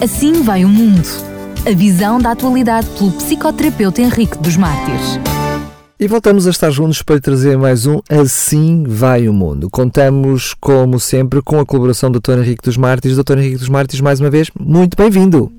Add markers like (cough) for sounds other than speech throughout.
Assim vai o mundo. A visão da atualidade pelo psicoterapeuta Henrique dos Mártires. E voltamos a estar juntos para trazer mais um Assim Vai o Mundo. Contamos, como sempre, com a colaboração do Dr. Henrique dos Mártires. Dr. Henrique dos Mártires, mais uma vez, muito bem-vindo.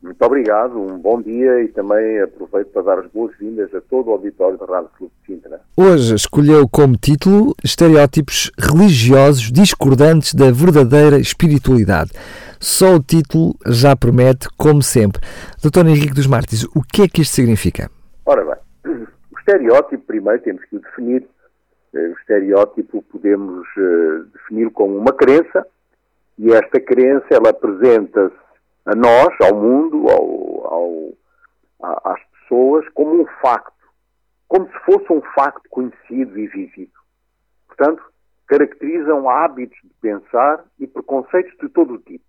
Muito obrigado, um bom dia e também aproveito para dar as boas-vindas a todo o auditório da Rádio Clube de Sintra. Hoje escolheu como título Estereótipos religiosos discordantes da verdadeira espiritualidade. Só o título já promete, como sempre. Dr. Henrique dos Mártires, o que é que isto significa? Ora bem, (clears throat) o estereótipo, primeiro temos que o definir. Eh, o estereótipo podemos uh, definir como uma crença e esta crença ela apresenta-se a nós, ao mundo, ao, ao, às pessoas, como um facto, como se fosse um facto conhecido e vivido. Portanto, caracterizam hábitos de pensar e preconceitos de todo o tipo.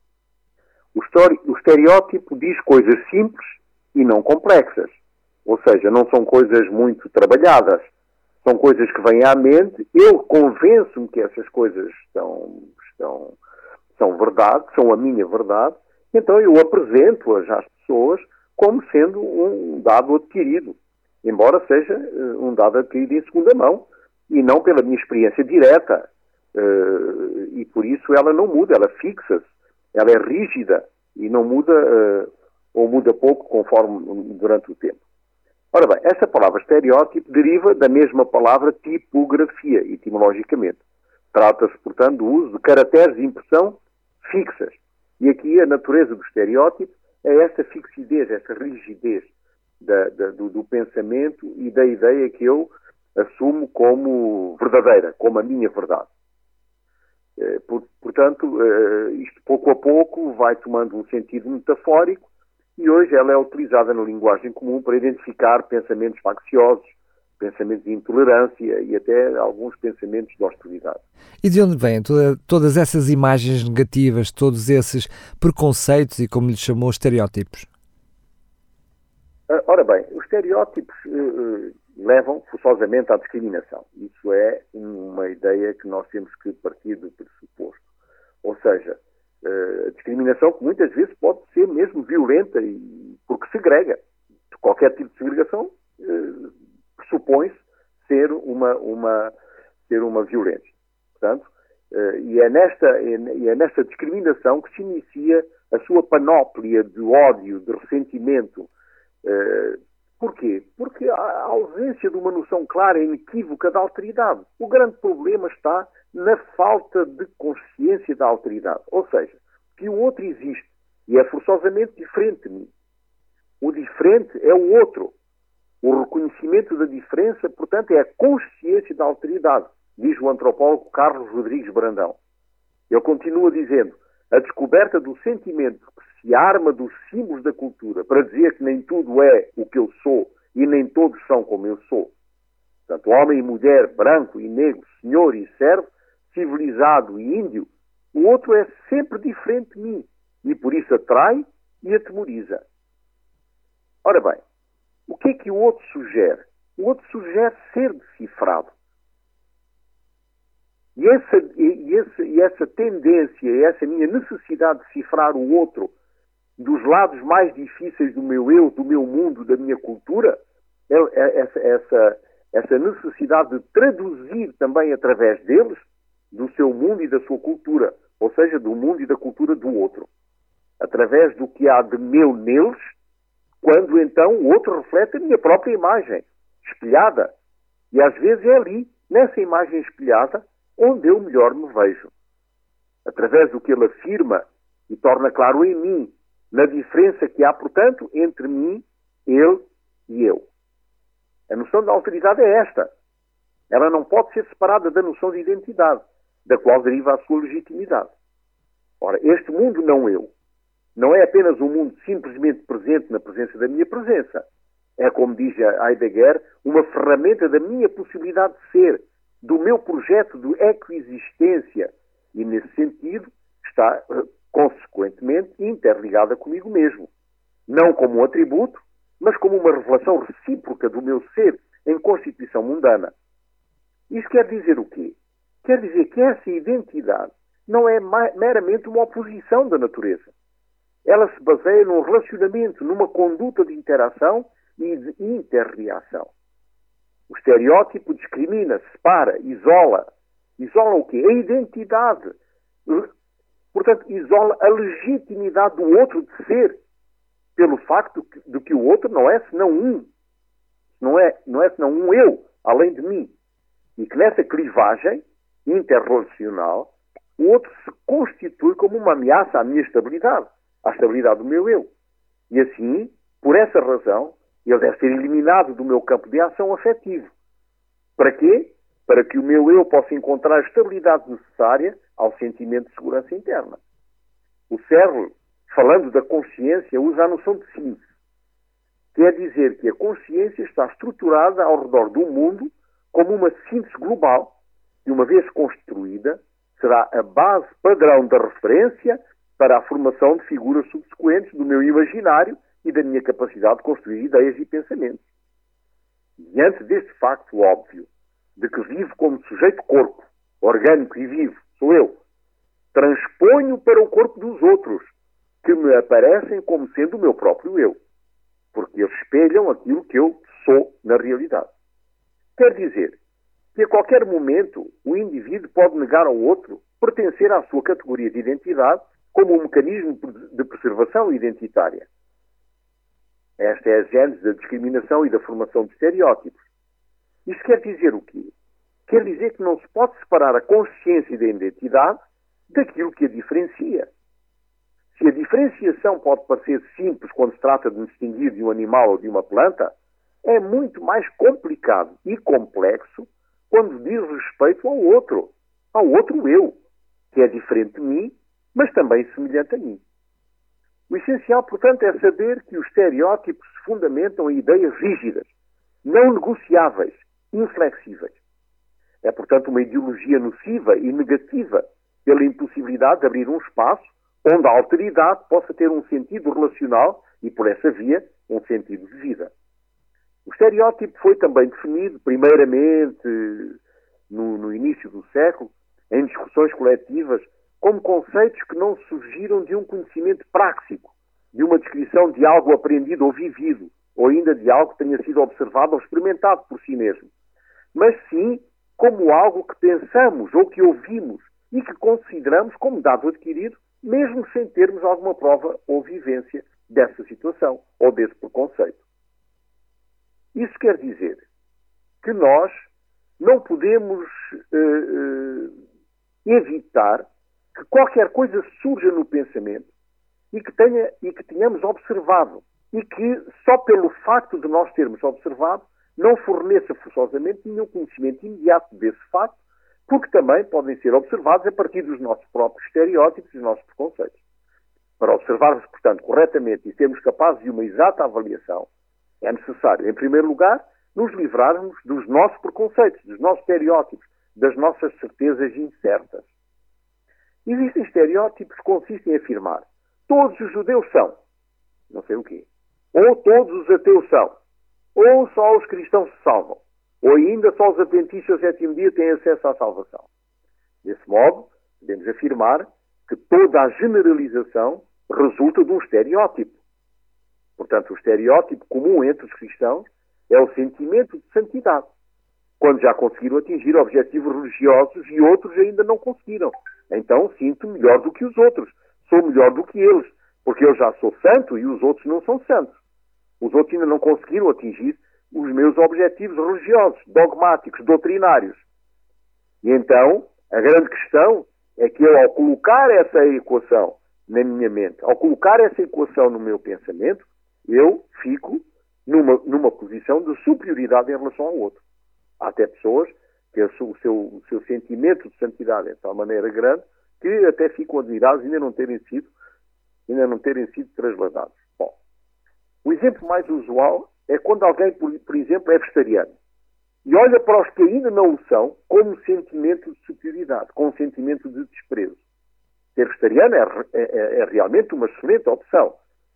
O, estereótipo diz coisas simples e não complexas, ou seja, não são coisas muito trabalhadas, são coisas que vêm à mente, eu convenço-me que essas coisas estão, estão, são verdade, são a minha verdade, então eu apresento-as às pessoas como sendo um dado adquirido, embora seja uh, um dado adquirido em segunda mão e não pela minha experiência direta. Uh, e por isso ela não muda, ela fixa-se, ela é rígida e não muda uh, ou muda pouco conforme durante o tempo. Ora bem, essa palavra estereótipo deriva da mesma palavra tipografia, etimologicamente. Trata-se, portanto, do uso de caracteres de impressão fixas, e aqui a natureza do estereótipo é esta fixidez, esta rigidez da, da, do, do, pensamento e da ideia que eu assumo como verdadeira, como a minha verdade. Eh, portanto, eh, isto pouco a pouco vai tomando um sentido metafórico e hoje ela é utilizada na linguagem comum para identificar pensamentos facciosos, pensamentos de intolerância e até alguns pensamentos de hostilidade. E de onde vêm toda, todas essas imagens negativas, todos esses preconceitos e, como lhe chamou, estereótipos? Ah, ora bem, os estereótipos levam forçosamente à discriminação. Isso é uma ideia que nós temos que partir do pressuposto. Ou seja, uh, a discriminação que muitas vezes pode ser mesmo violenta e porque segrega. Qualquer tipo de segregação uh, pressupõe-se ser uma, uma, ser uma violência. Portanto, uh, e, é nesta, é nesta discriminação que se inicia a sua panóplia de ódio, de ressentimento. Porquê? Porque a ausência de uma noção clara e inequívoca da alteridade. O grande problema está na falta de consciência da alteridade. Ou seja, que o outro existe e é forçosamente diferente de mim. O diferente é o outro. O reconhecimento da diferença, portanto, é a consciência da alteridade, diz o antropólogo Carlos Rodrigues Brandão. Ele continua dizendo: a descoberta do sentimento que se arma dos símbolos da cultura para dizer que nem tudo é o que eu sou e nem todos são como eu sou. Portanto, homem e mulher, branco e negro, senhor e servo, civilizado e índio, o outro é sempre diferente de mim e por isso atrai e atemoriza. Ora bem, o que é que o outro sugere? O outro sugere ser decifrado. E essa, e, essa, e essa tendência, essa minha necessidade de decifrar o outro dos lados mais difíceis do meu eu, do meu mundo, da minha cultura, é, é essa, essa, essa necessidade de traduzir também através deles do seu mundo e da sua cultura, ou seja, do mundo e da cultura do outro. Através do que há de meu neles quando então o outro reflete a minha própria imagem, espelhada. E às vezes é ali, nessa imagem espelhada, onde eu melhor me vejo. Através do que ele afirma e torna claro em mim, na diferença que há, portanto, entre mim, ele e eu. A noção da autoridade é esta. Ela não pode ser separada da noção de identidade, da qual deriva a sua legitimidade. Ora, este mundo não eu, não é apenas um mundo simplesmente presente na presença da minha presença. É, como diz Heidegger, uma ferramenta da minha possibilidade de ser, do meu projeto de ecoexistência. E, nesse sentido, está, eh, consequentemente, interligada comigo mesmo. Não como um atributo, mas como uma revelação recíproca do meu ser em constituição mundana. Isto quer dizer o quê? Quer dizer que essa identidade não é meramente uma oposição da natureza ela se baseia num relacionamento, numa conduta de interação e de interreação. O estereótipo discrimina, separa, isola. Isola o quê? A identidade. Portanto, isola a legitimidade do outro de ser, pelo facto de que o outro não é senão um. Não é, não é senão um eu, além de mim. E que nessa clivagem interrelacional, o outro se constitui como uma ameaça à minha estabilidade, à estabilidade do meu eu. E assim, por essa razão, ele deve ser eliminado do meu campo de ação afetivo. Para quê? Para que o meu eu possa encontrar a estabilidade necessária ao sentimento de segurança interna. O Serro, falando da consciência, usa a noção de síntese. Quer dizer que a consciência está estruturada ao redor do mundo como uma síntese global e, uma vez construída, será a base padrão da referência para a formação de figuras subsequentes do meu imaginário e da minha capacidade de construir ideias e pensamentos. Diante deste facto óbvio de que vivo como sujeito corpo, orgânico e vivo, sou eu, transponho para o corpo dos outros, que me aparecem como sendo o meu próprio eu, porque eles espelham aquilo que eu sou na realidade. Quer dizer que a qualquer momento o indivíduo pode negar ao outro pertencer à sua categoria de identidade como um mecanismo de preservação identitária. Esta é a gênese da discriminação e da formação de estereótipos. Isto quer dizer o quê? Quer dizer que não se pode separar a consciência da identidade daquilo que a diferencia. Se a diferenciação pode parecer simples quando se trata de distinguir de um animal ou de uma planta, é muito mais complicado e complexo quando diz respeito ao outro, ao outro eu, que é diferente de mim, mas também semelhante a mim. O essencial, portanto, é saber que os estereótipos se fundamentam em ideias rígidas, não negociáveis, inflexíveis. É, portanto, uma ideologia nociva e negativa pela impossibilidade de abrir um espaço onde a alteridade possa ter um sentido relacional e, por essa via, um sentido de vida. O estereótipo foi também definido, primeiramente, no, no início do século, em discussões coletivas como conceitos que não surgiram de um conhecimento práxico, de uma descrição de algo aprendido ou vivido, ou ainda de algo que tenha sido observado ou experimentado por si mesmo, mas sim como algo que pensamos ou que ouvimos e que consideramos como dado adquirido, mesmo sem termos alguma prova ou vivência dessa situação ou desse preconceito. Isso quer dizer que nós não podemos uh, uh, evitar que qualquer coisa surja no pensamento e que, tenha, e que tenhamos observado e que só pelo facto de nós termos observado não forneça forçosamente nenhum conhecimento imediato desse facto, porque também podem ser observados a partir dos nossos próprios estereótipos e dos nossos preconceitos. Para observarmos, portanto, corretamente e sermos capazes de uma exata avaliação, é necessário, em primeiro lugar, nos livrarmos dos nossos preconceitos, dos nossos estereótipos, das nossas certezas incertas. Existem estereótipos que consistem em afirmar todos os judeus são, não sei o quê, ou todos os ateus são, ou só os cristãos se salvam, ou ainda só os adventistas do sétimo dia têm acesso à salvação. Desse modo, podemos afirmar que toda a generalização resulta de um estereótipo. Portanto, o estereótipo comum entre os cristãos é o sentimento de santidade, quando já conseguiram atingir objetivos religiosos e outros ainda não conseguiram. Então sinto melhor do que os outros. Sou melhor do que eles, porque eu já sou santo e os outros não são santos. Os outros ainda não conseguiram atingir os meus objetivos religiosos, dogmáticos, doutrinários. E então, a grande questão é que eu, ao colocar essa equação na minha mente, ao colocar essa equação no meu pensamento, eu fico numa, numa posição de superioridade em relação ao outro. Há até pessoas que o seu, o seu sentimento de santidade é de tal maneira grande que até ficam admirados ainda não terem sido, ainda não terem sido trasladados. Exemplo mais usual é quando alguém, por, por exemplo, é vegetariano e olha para os que ainda não o são como um sentimento de superioridade, com um sentimento de desprezo. Ser vegetariano é, é, é, é realmente uma excelente opção.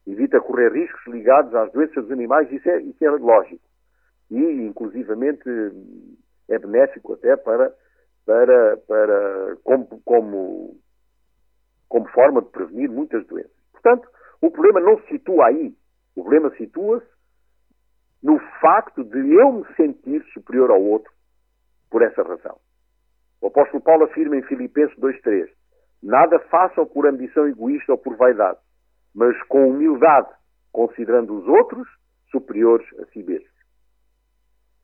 Evita correr riscos ligados às doenças dos animais, isso é, isso é lógico. E, inclusivamente, é benéfico até para, para, para como, como, como forma de prevenir muitas doenças. Portanto, O problema não se situa aí. O problema situa-se no facto de eu me sentir superior ao outro por essa razão. O apóstolo Paulo afirma em Filipenses 2.3 Nada façam por ambição egoísta ou por vaidade, mas com humildade, considerando os outros superiores a si mesmos.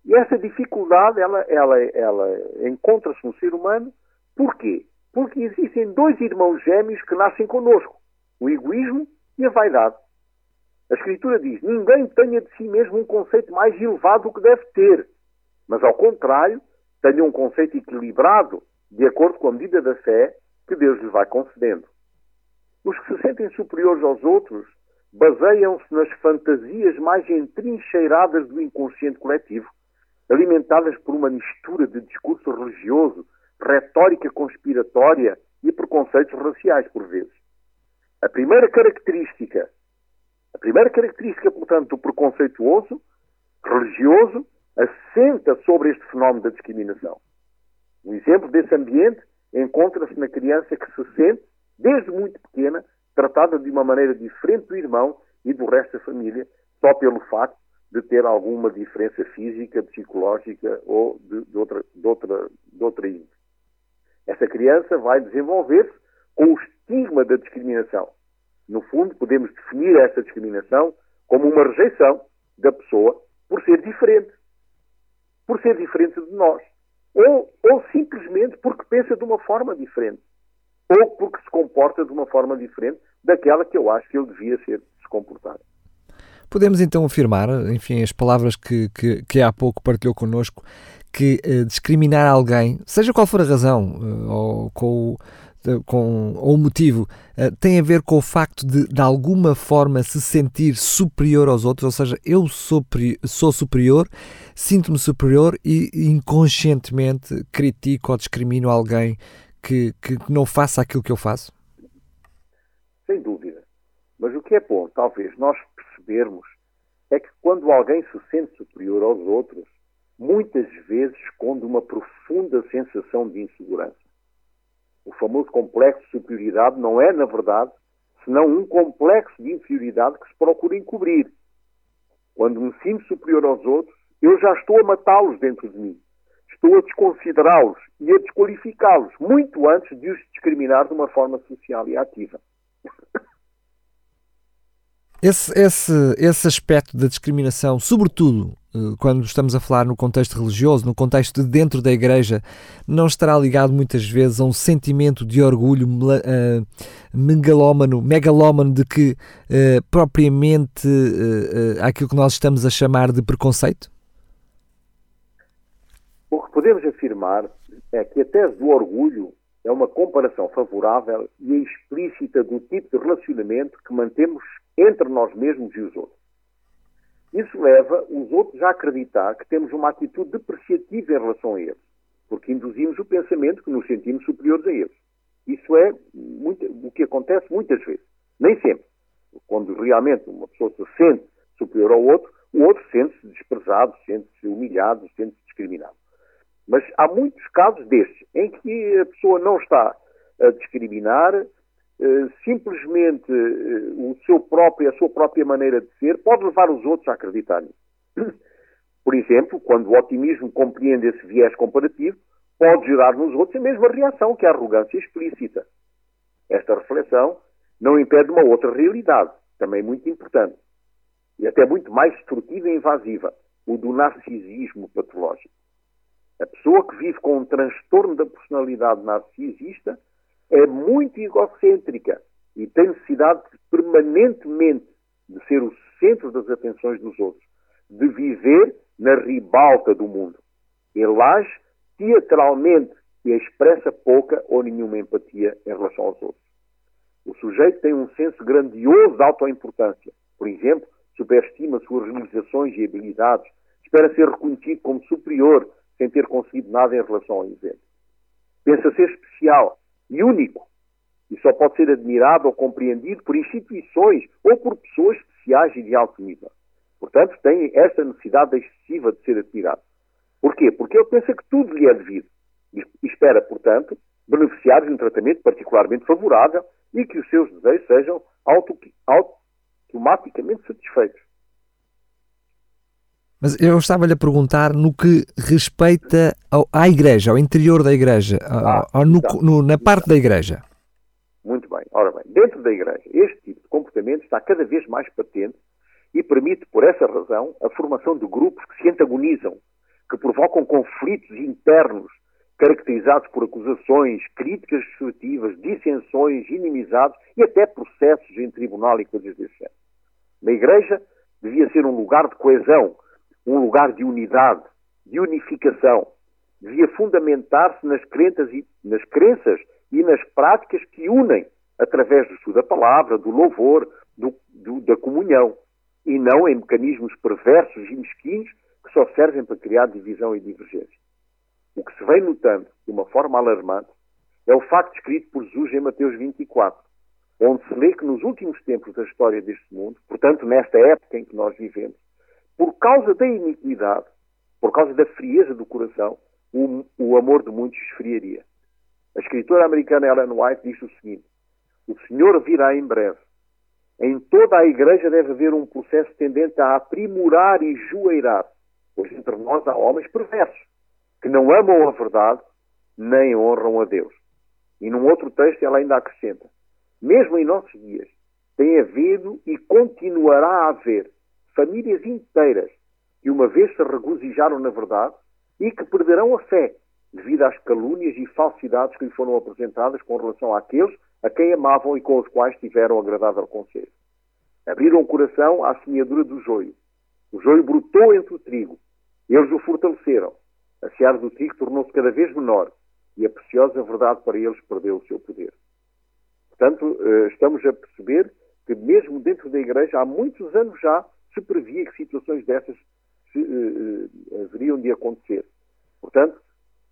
E essa dificuldade, ela, ela, ela encontra-se no ser humano, porquê? Porque existem dois irmãos gêmeos que nascem conosco, o egoísmo e a vaidade. A Escritura diz: ninguém tenha de si mesmo um conceito mais elevado do que deve ter, mas ao contrário, tenha um conceito equilibrado, de acordo com a medida da fé que Deus lhe vai concedendo. Os que se sentem superiores aos outros baseiam-se nas fantasias mais entrincheiradas do inconsciente coletivo, alimentadas por uma mistura de discurso religioso, retórica conspiratória e preconceitos raciais, por vezes. A primeira característica a primeira característica, portanto, do preconceituoso, religioso, assenta sobre este fenómeno da discriminação. Um exemplo desse ambiente encontra-se na criança que se sente, desde muito pequena, tratada de uma maneira diferente do irmão e do resto da família, só pelo facto de ter alguma diferença física, psicológica ou de, de outra, outra, de outra índole. Essa criança vai desenvolver-se com o estigma da discriminação. No fundo, podemos definir essa discriminação como uma rejeição da pessoa por ser diferente. Por ser diferente de nós. Ou, ou simplesmente porque pensa de uma forma diferente. Ou porque se comporta de uma forma diferente daquela que eu acho que ele devia ser se comportar. Podemos então afirmar, enfim, as palavras que, que, que há pouco partilhou connosco, que uh, discriminar alguém, seja qual for a razão, uh, ou com com, ou o motivo uh, tem a ver com o facto de, de alguma forma, se sentir superior aos outros, ou seja, eu sou, sou superior, sinto-me superior e inconscientemente critico ou discrimino alguém que, que não faça aquilo que eu faço? Sem dúvida. Mas o que é bom, talvez, nós percebermos é que quando alguém se sente superior aos outros, muitas vezes esconde uma profunda sensação de insegurança o famoso complexo de superioridade não é, na verdade, senão um complexo de inferioridade que se procura encobrir. Quando me sinto superior aos outros, eu já estou a matá-los dentro de mim. Estou a desconsiderá-los e a desqualificá-los, muito antes de os discriminar de uma forma social e ativa. Esse, esse, esse aspecto da discriminação, sobretudo quando estamos a falar no contexto religioso, no contexto de dentro da igreja, não estará ligado muitas vezes a um sentimento de orgulho uh, megalómano, megalómano de que uh, propriamente uh, aquilo que nós estamos a chamar de preconceito? O que podemos afirmar é que a tese do orgulho é uma comparação favorável e explícita do tipo de relacionamento que mantemos entre nós mesmos e os outros. Isso leva os outros a acreditar que temos uma atitude depreciativa em relação a eles, porque induzimos o pensamento que nos sentimos superiores a eles. Isso é muito, o que acontece muitas vezes. Nem sempre. Quando realmente uma pessoa se sente superior ao outro, o outro sente-se desprezado, sente-se humilhado, sente-se discriminado. Mas há muitos casos destes em que a pessoa não está a discriminar, simplesmente eh, o seu próprio, a sua própria maneira de ser pode levar os outros a acreditar. (clears throat) Por exemplo, quando o otimismo compreende esse viés comparativo, pode gerar nos outros a mesma reação que a arrogância explícita. Esta reflexão não impede uma outra realidade, também muito importante, e até muito mais destrutiva e invasiva, o do narcisismo patológico. A pessoa que vive com um transtorno da personalidade narcisista é muito egocêntrica e tem necessidade de, permanentemente de ser o centro das atenções dos outros, de viver na ribalta do mundo. Ele age teatralmente e expressa pouca ou nenhuma empatia em relação aos outros. O sujeito tem um senso grandioso de autoimportância. Por exemplo, superestima suas realizações e habilidades, espera ser reconhecido como superior sem ter conseguido nada em relação ao exemplo. Pensa ser especial e único. E só pode ser admirado ou compreendido por instituições ou por pessoas especiais e de alto nível. Portanto, tem essa necessidade excessiva de ser admirado. Porquê? Porque ele pensa que tudo lhe é devido. E espera, portanto, beneficiar de um tratamento particularmente favorável e que os seus desejos sejam auto, auto, automaticamente satisfeitos. Mas eu estava-lhe a perguntar no que respeita ao, à igreja, ao interior da igreja, ah, ao, no, no, na parte da igreja. Muito bem. Ora bem, dentro da igreja, este tipo de comportamento está cada vez mais patente e permite, por essa razão, a formação de grupos que se antagonizam, que provocam conflitos internos caracterizados por acusações, críticas destrutivas, dissensões, inimizades e até processos em tribunal e coisas desse género. Na igreja devia ser um lugar de coesão, um lugar de unidade, de unificação. Devia fundamentar-se nas nas crenças e nas práticas que unem através do estudo da palavra, do louvor, do, do, da comunhão, e não em mecanismos perversos e mesquinhos que só servem para criar divisão e divergência. O que se vem notando de uma forma alarmante é o facto escrito por Jesus em Mateus 24, onde se lê que nos últimos tempos da história deste mundo, portanto nesta época em que nós vivemos, por causa da iniquidade, por causa da frieza do coração, o, o amor de muitos esfriaria. A escritora americana Ellen White diz o seguinte: O Senhor virá em breve. Em toda a igreja deve haver um processo tendente a aprimorar e joeirar, pois entre nós há homens perversos, que não amam a verdade nem honram a Deus. E num outro texto ela ainda acrescenta: Mesmo em nossos dias, tem havido e continuará a haver famílias inteiras que uma vez se regozijaram na verdade e que perderão a fé devido às calúnias e falsidades que lhe foram apresentadas com relação àqueles a quem amavam e com os quais tiveram agradável conselho. Abriram o coração à semeadura do joio. O joio brotou entre o trigo. Eles o fortaleceram. A seara do trigo tornou-se cada vez menor e a preciosa verdade para eles perdeu o seu poder. Portanto, eh, estamos a perceber que mesmo dentro da Igreja, há muitos anos já, se previa que situações dessas se, uh, haveriam de acontecer. Portanto,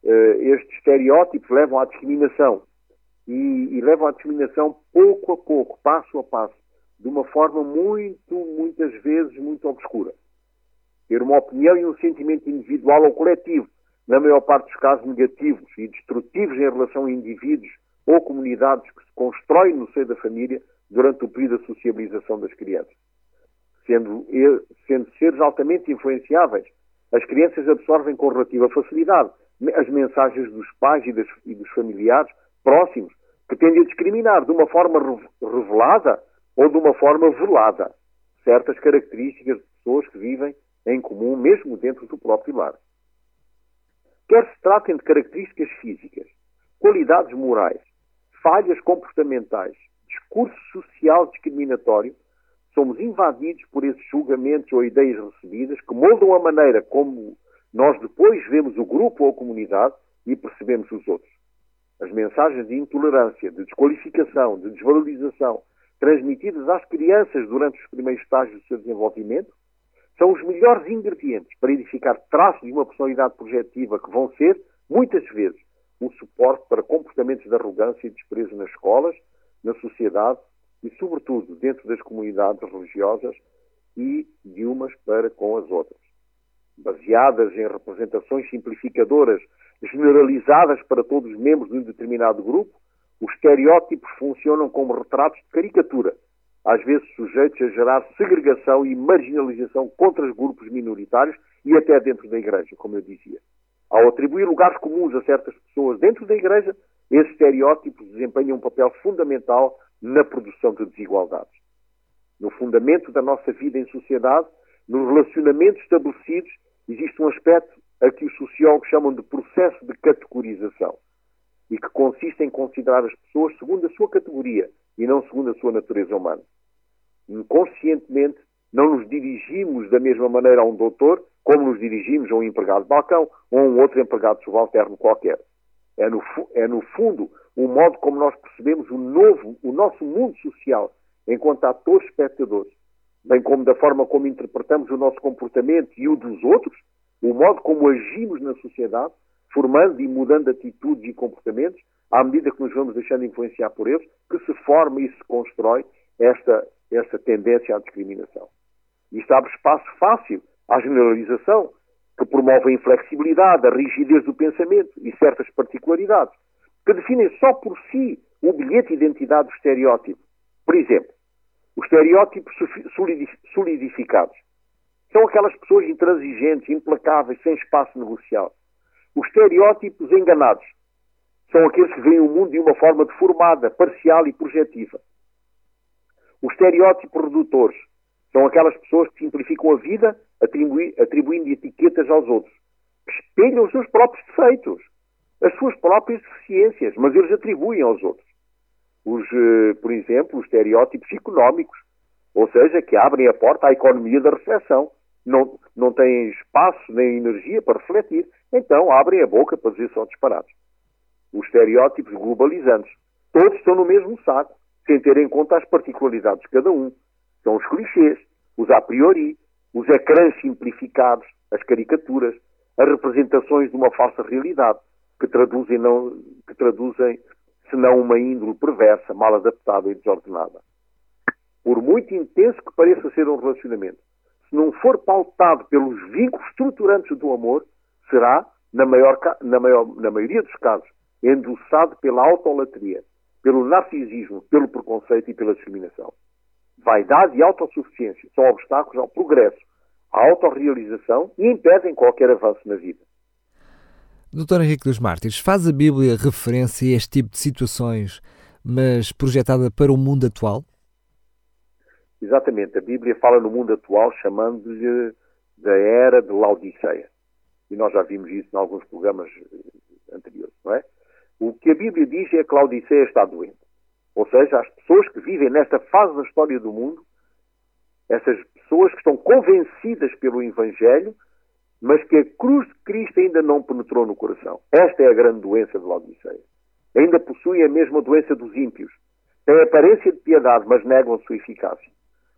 uh, estes estereótipos levam à discriminação e, e, levam à discriminação pouco a pouco, passo a passo, de uma forma muito, muitas vezes, muito obscura. Ter uma opinião e um sentimento individual ou coletivo, na maior parte dos casos negativos e destrutivos em relação a indivíduos ou comunidades que se constroem no seio da família durante o período da sociabilização das crianças sendo, sendo seres altamente influenciáveis. As crianças absorvem com relativa facilidade as mensagens dos pais e, das, e dos familiares próximos, que tendem a discriminar de uma forma revelada ou de uma forma velada certas características de pessoas que vivem em comum, mesmo dentro do próprio lar. Quer se tratem de características físicas, qualidades morais, falhas comportamentais, discurso social discriminatório, somos invadidos por esses julgamentos ou ideias recebidas que moldam a maneira como nós depois vemos o grupo ou a comunidade e percebemos os outros. As mensagens de intolerância, de desqualificação, de desvalorização, transmitidas às crianças durante os primeiros estágios do seu desenvolvimento, são os melhores ingredientes para edificar traços de uma personalidade projetiva que vão ser, muitas vezes, um suporte para comportamentos de arrogância e desprezo nas escolas, na sociedade e, sobretudo, dentro das comunidades religiosas e de umas para com as outras. Baseadas em representações simplificadoras generalizadas para todos os membros de um determinado grupo, os estereótipos funcionam como retratos de caricatura, às vezes sujeitos a gerar segregação e marginalização contra os grupos minoritários e até dentro da Igreja, como eu dizia. Ao atribuir lugares comuns a certas pessoas dentro da Igreja, esses estereótipos desempenham um papel fundamental na produção de desigualdades. No fundamento da nossa vida em sociedade, nos relacionamentos estabelecidos, existe um aspecto a que os sociólogos chamam de processo de categorização e que consiste em considerar as pessoas segundo a sua categoria e não segundo a sua natureza humana. Inconscientemente, não nos dirigimos da mesma maneira a um doutor como nos dirigimos a um empregado de balcão ou a um outro empregado subalterno qualquer. É no, é no fundo o modo como nós percebemos o novo, o nosso mundo social, enquanto atores espectadores, bem como da forma como interpretamos o nosso comportamento e o dos outros, o modo como agimos na sociedade, formando e mudando atitudes e comportamentos, à medida que nos vamos deixando influenciar por eles, que se forma e se constrói esta, esta tendência à discriminação. Isto abre espaço fácil à generalização, que promove a inflexibilidade, a rigidez do pensamento e certas particularidades, que definem só por si o bilhete de identidade do estereótipo. Por exemplo, Os estereótipos solidificados são aquelas pessoas intransigentes, implacáveis, sem espaço negocial. Os estereótipos enganados são aqueles que veem o mundo de uma forma deformada, parcial e projetiva. Os estereótipos redutores são aquelas pessoas que simplificam a vida atribuindo etiquetas aos outros. Espelham os seus próprios defeitos, as suas próprias deficiências, mas eles atribuem aos outros. Os, eh, por exemplo, os estereótipos económicos, ou seja, que abrem a porta à economia da reflexão. Não, não têm espaço nem energia para refletir, então abrem a boca para dizer só disparados. Os estereótipos globalizantes. Todos estão no mesmo saco, sem ter em conta as particularidades de cada um. São os clichês, os a priori, os ecrãs simplificados, as caricaturas, as representações de uma falsa realidade, que traduzem, não, que traduzem senão uma índole perversa, mal adaptada e desordenada. Por muito intenso que pareça ser um relacionamento, se não for pautado pelos vínculos estruturantes do amor, será, na, maior, na, maior, na maioria dos casos, endossado pela autolatria, pelo narcisismo, pelo preconceito e pela discriminação. Vaidade e autossuficiência são obstáculos ao progresso, à autorrealização e impedem qualquer avanço na vida. Doutor Henrique dos Mártires, faz a Bíblia referência a este tipo de situações, mas projetada para o mundo atual? Exatamente. A Bíblia fala no mundo atual chamando-lhe da era de Laodiceia. E nós já vimos isso em alguns programas eh, anteriores, não é? O que a Bíblia diz é que Laodiceia está doente. Ou seja, as pessoas que vivem nesta fase da história do mundo, essas pessoas que estão convencidas pelo Evangelho, mas que a cruz de Cristo ainda não penetrou no coração. Esta é a grande doença de Laodiceia. Ainda possuem a mesma doença dos ímpios. Têm aparência de piedade, mas negam a sua eficácia.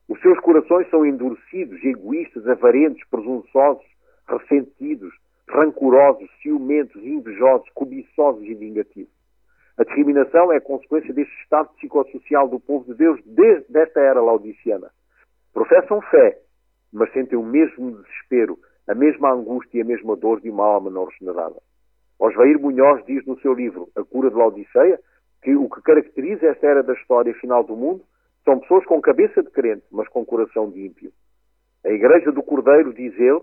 Os seus corações são endurecidos, egoístas, avarentos, presunçosos, ressentidos, rancorosos, ciumentos, invejosos, cobiçosos e vingativos. A discriminação é consequência deste estado psicossocial do povo de Deus desde esta era laodiciana. Professam fé, mas sentem o mesmo desespero, a mesma angústia e a mesma dor de uma alma não regenerada. Osvair Munhoz diz no seu livro A Cura de Laodiceia que o que caracteriza esta era da história final do mundo são pessoas com cabeça de crente, mas com coração de ímpio. A Igreja do Cordeiro, diz ele,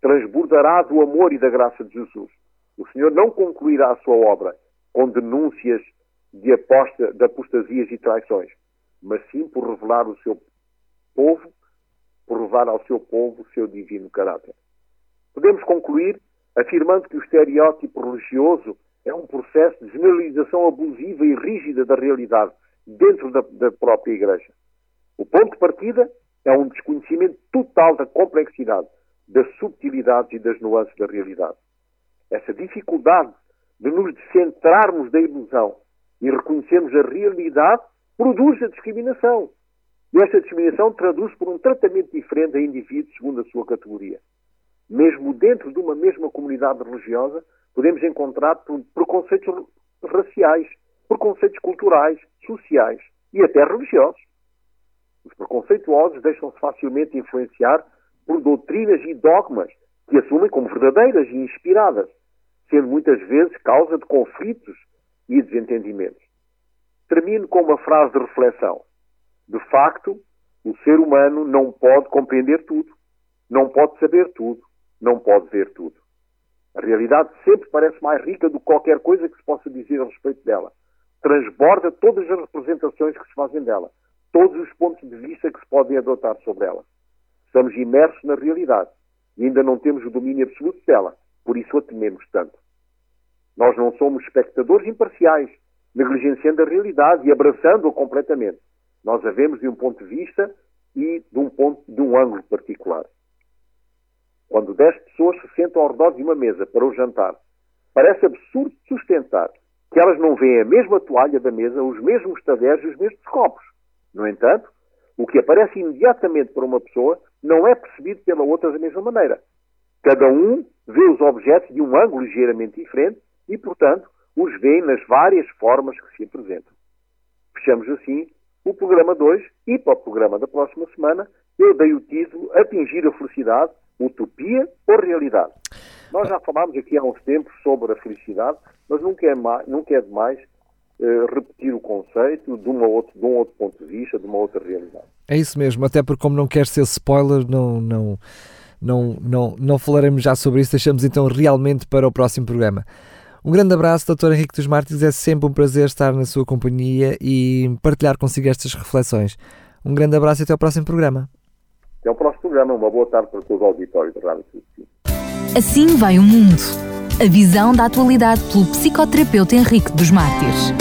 transbordará do amor e da graça de Jesus. O Senhor não concluirá a sua obra com denúncias de, aposta, de apostasias e traições, mas sim por revelar o seu povo, por revelar ao seu povo o seu divino caráter. Podemos concluir afirmando que o estereótipo religioso é um processo de generalização abusiva e rígida da realidade, dentro da, da própria Igreja. O ponto de partida é um desconhecimento total da complexidade, das subtilidades e das nuances da realidade. Essa dificuldade de nos descentrarmos da ilusão e reconhecermos a realidade produz a discriminação. E esta discriminação traduz por um tratamento diferente a indivíduos segundo a sua categoria. Mesmo dentro de uma mesma comunidade religiosa, podemos encontrar preconceitos raciais, preconceitos culturais, sociais e até religiosos. Os preconceituosos deixam-se facilmente influenciar por doutrinas e dogmas que assumem como verdadeiras e inspiradas, sendo muitas vezes causa de conflitos e desentendimentos. Termino com uma frase de reflexão. De facto, o ser humano não pode compreender tudo, não pode saber tudo, não pode ver tudo. A realidade sempre parece mais rica do que qualquer coisa que se possa dizer a respeito dela transborda todas as representações que se fazem dela, todos os pontos de vista que se podem adotar sobre ela. Estamos imersos na realidade e ainda não temos o domínio absoluto dela, por isso a tememos tanto. Nós não somos espectadores imparciais, negligenciando a realidade e abraçando-a completamente. Nós a vemos de um ponto de vista e de um, ponto, de um ângulo particular. Quando dez pessoas se sentam ao redor de uma mesa para o jantar, parece absurdo sustentar que elas não veem a mesma toalha da mesa, os mesmos talheres e os mesmos copos. No entanto, o que aparece imediatamente para uma pessoa não é percebido pela outra da mesma maneira. Cada um vê os objetos de um ângulo ligeiramente diferente e, portanto, os vê nas várias formas que se apresentam. Fechamos assim o programa 2 e para o programa da próxima semana eu dei o título Atingir a Felicidade, Utopia ou Realidade. Nós já falámos aqui há uns tempos sobre a felicidade, mas nunca é, mais, nunca é demais repetir o conceito de, uma outro, de um outro ponto de vista, de uma outra realidade. É isso mesmo, até porque como não quer ser spoiler, não, não, não, não, não falaremos já sobre isso, deixamos então realmente para o próximo programa. Um grande abraço, Dr. Henrique dos Mártires, é sempre um prazer estar na sua companhia e partilhar consigo estas reflexões. Um grande abraço e até ao próximo programa. Até ao próximo programa, uma boa tarde para todo o auditório da Rádio Assim vai o mundo. A visão da atualidade pelo psicoterapeuta Henrique dos Mártires.